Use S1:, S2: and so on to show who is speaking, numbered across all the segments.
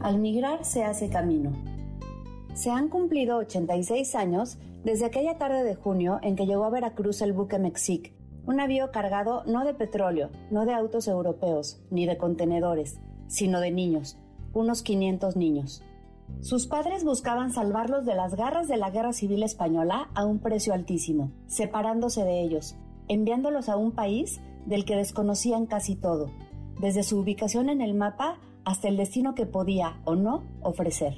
S1: Al migrar se hace camino. Se han cumplido 86 años desde aquella tarde de junio en que llegó a Veracruz el buque Mexic, un navío cargado no de petróleo, no de autos europeos, ni de contenedores, sino de niños, unos 500 niños. Sus padres buscaban salvarlos de las garras de la Guerra Civil Española a un precio altísimo, separándose de ellos, enviándolos a un país del que desconocían casi todo, desde su ubicación en el mapa hasta el destino que podía o no ofrecer.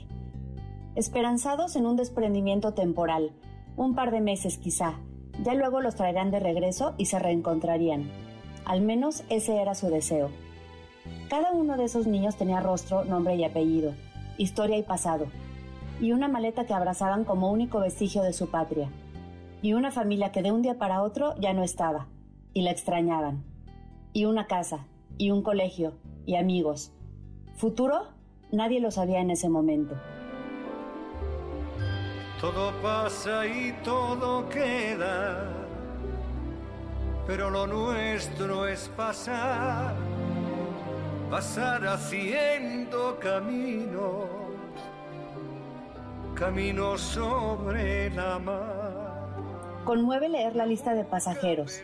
S1: Esperanzados en un desprendimiento temporal, un par de meses quizá, ya luego los traerán de regreso y se reencontrarían. Al menos ese era su deseo. Cada uno de esos niños tenía rostro, nombre y apellido, historia y pasado, y una maleta que abrazaban como único vestigio de su patria, y una familia que de un día para otro ya no estaba, y la extrañaban, y una casa, y un colegio, y amigos. Futuro, nadie lo sabía en ese momento.
S2: Todo pasa y todo queda, pero lo nuestro es pasar pasar haciendo caminos, caminos sobre la mar.
S1: Conmueve leer la lista de pasajeros.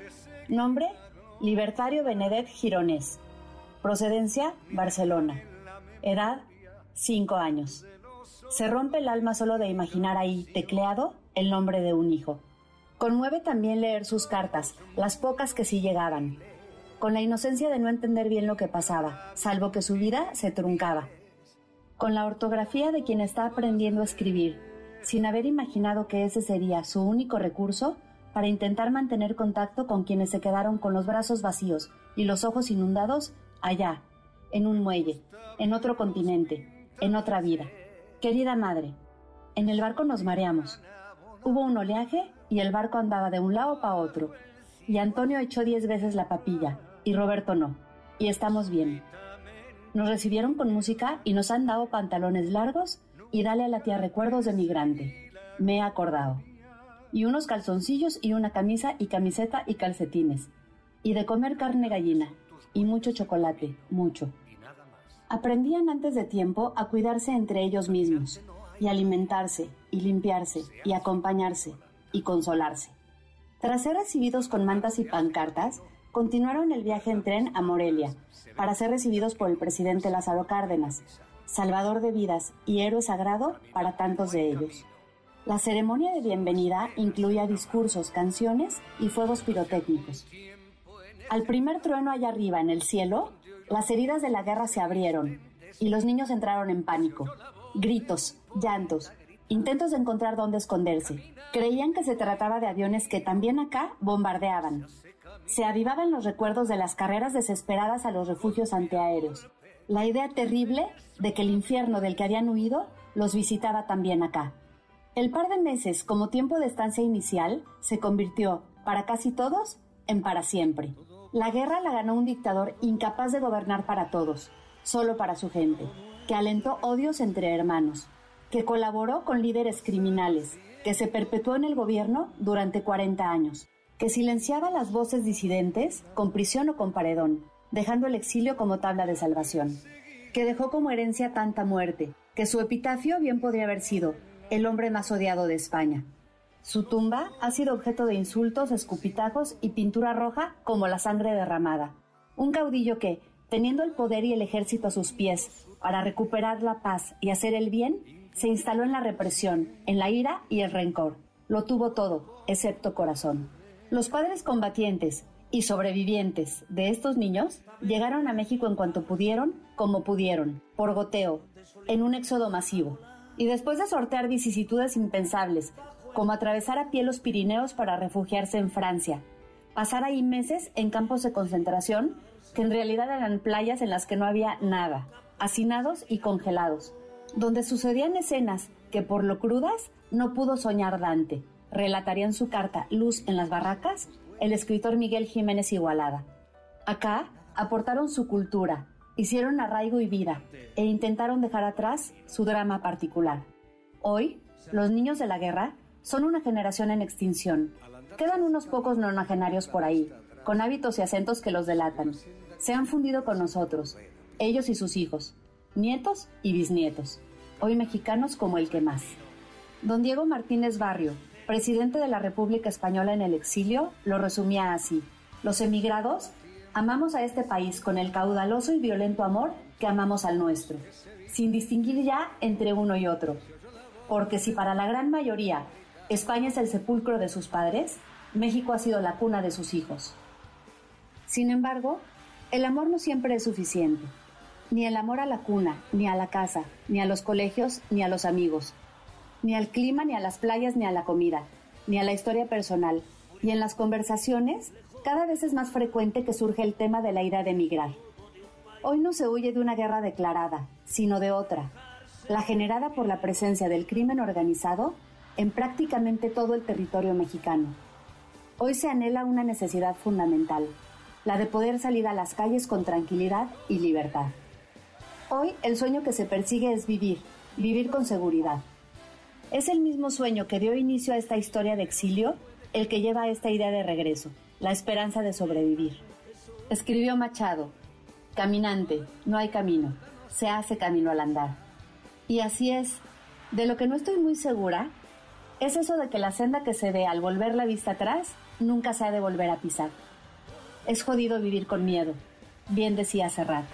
S1: Nombre, Libertario Benedet Gironés. Procedencia, Barcelona. Edad, 5 años. Se rompe el alma solo de imaginar ahí, tecleado, el nombre de un hijo. Conmueve también leer sus cartas, las pocas que sí llegaban con la inocencia de no entender bien lo que pasaba, salvo que su vida se truncaba, con la ortografía de quien está aprendiendo a escribir, sin haber imaginado que ese sería su único recurso para intentar mantener contacto con quienes se quedaron con los brazos vacíos y los ojos inundados allá, en un muelle, en otro continente, en otra vida. Querida madre, en el barco nos mareamos. Hubo un oleaje y el barco andaba de un lado para otro, y Antonio echó diez veces la papilla, y Roberto no, y estamos bien. Nos recibieron con música y nos han dado pantalones largos y dale a la tía recuerdos de migrante. Me he acordado. Y unos calzoncillos y una camisa y camiseta y calcetines. Y de comer carne gallina. Y mucho chocolate, mucho. Aprendían antes de tiempo a cuidarse entre ellos mismos, y alimentarse, y limpiarse, y acompañarse, y consolarse. Tras ser recibidos con mantas y pancartas, continuaron el viaje en tren a Morelia para ser recibidos por el presidente Lázaro Cárdenas, salvador de vidas y héroe sagrado para tantos de ellos. La ceremonia de bienvenida incluía discursos, canciones y fuegos pirotécnicos. Al primer trueno allá arriba en el cielo, las heridas de la guerra se abrieron y los niños entraron en pánico. Gritos, llantos, intentos de encontrar dónde esconderse. Creían que se trataba de aviones que también acá bombardeaban se avivaban los recuerdos de las carreras desesperadas a los refugios antiaéreos. La idea terrible de que el infierno del que habían huido los visitaba también acá. El par de meses como tiempo de estancia inicial se convirtió, para casi todos, en para siempre. La guerra la ganó un dictador incapaz de gobernar para todos, solo para su gente, que alentó odios entre hermanos, que colaboró con líderes criminales, que se perpetuó en el gobierno durante 40 años, que silenciaba las voces disidentes con prisión o con paredón, dejando el exilio como tabla de salvación, que dejó como herencia tanta muerte, que su epitafio bien podría haber sido el hombre más odiado de España. Su tumba ha sido objeto de insultos, escupitajos y pintura roja como la sangre derramada. Un caudillo que, teniendo el poder y el ejército a sus pies para recuperar la paz y hacer el bien, se instaló en la represión, en la ira y el rencor. Lo tuvo todo, excepto corazón. Los padres combatientes y sobrevivientes de estos niños llegaron a México en cuanto pudieron, como pudieron, por goteo, en un éxodo masivo. Y después de sortear vicisitudes impensables, como atravesar a pie los Pirineos para refugiarse en Francia, pasar ahí meses en campos de concentración que en realidad eran playas en las que no había nada, hacinados y congelados, donde sucedían escenas que por lo crudas no pudo soñar Dante relataría en su carta Luz en las Barracas el escritor Miguel Jiménez Igualada. Acá aportaron su cultura, hicieron arraigo y vida e intentaron dejar atrás su drama particular. Hoy, los niños de la guerra son una generación en extinción. Quedan unos pocos nonagenarios por ahí, con hábitos y acentos que los delatan. Se han fundido con nosotros, ellos y sus hijos. nietos y bisnietos, hoy mexicanos como el que más. Don Diego Martínez Barrio, presidente de la República Española en el exilio, lo resumía así. Los emigrados amamos a este país con el caudaloso y violento amor que amamos al nuestro, sin distinguir ya entre uno y otro. Porque si para la gran mayoría España es el sepulcro de sus padres, México ha sido la cuna de sus hijos. Sin embargo, el amor no siempre es suficiente. Ni el amor a la cuna, ni a la casa, ni a los colegios, ni a los amigos, ni al clima, ni a las playas, ni a la comida, ni a la historia personal. Y en las conversaciones, cada vez es más frecuente que surge el tema de la idea de emigrar. Hoy no se huye de una guerra declarada, sino de otra, la generada por la presencia del crimen organizado en prácticamente todo el territorio mexicano. Hoy se anhela una necesidad fundamental, la de poder salir a las calles con tranquilidad y libertad. Hoy el sueño que se persigue es vivir, vivir con seguridad. Es el mismo sueño que dio inicio a esta historia de exilio el que lleva a esta idea de regreso, la esperanza de sobrevivir. Escribió Machado, Caminante, no hay camino, se hace camino al andar. Y así es, de lo que no estoy muy segura, es eso de que la senda que se ve al volver la vista atrás nunca se ha de volver a pisar. Es jodido vivir con miedo, bien decía Serrat.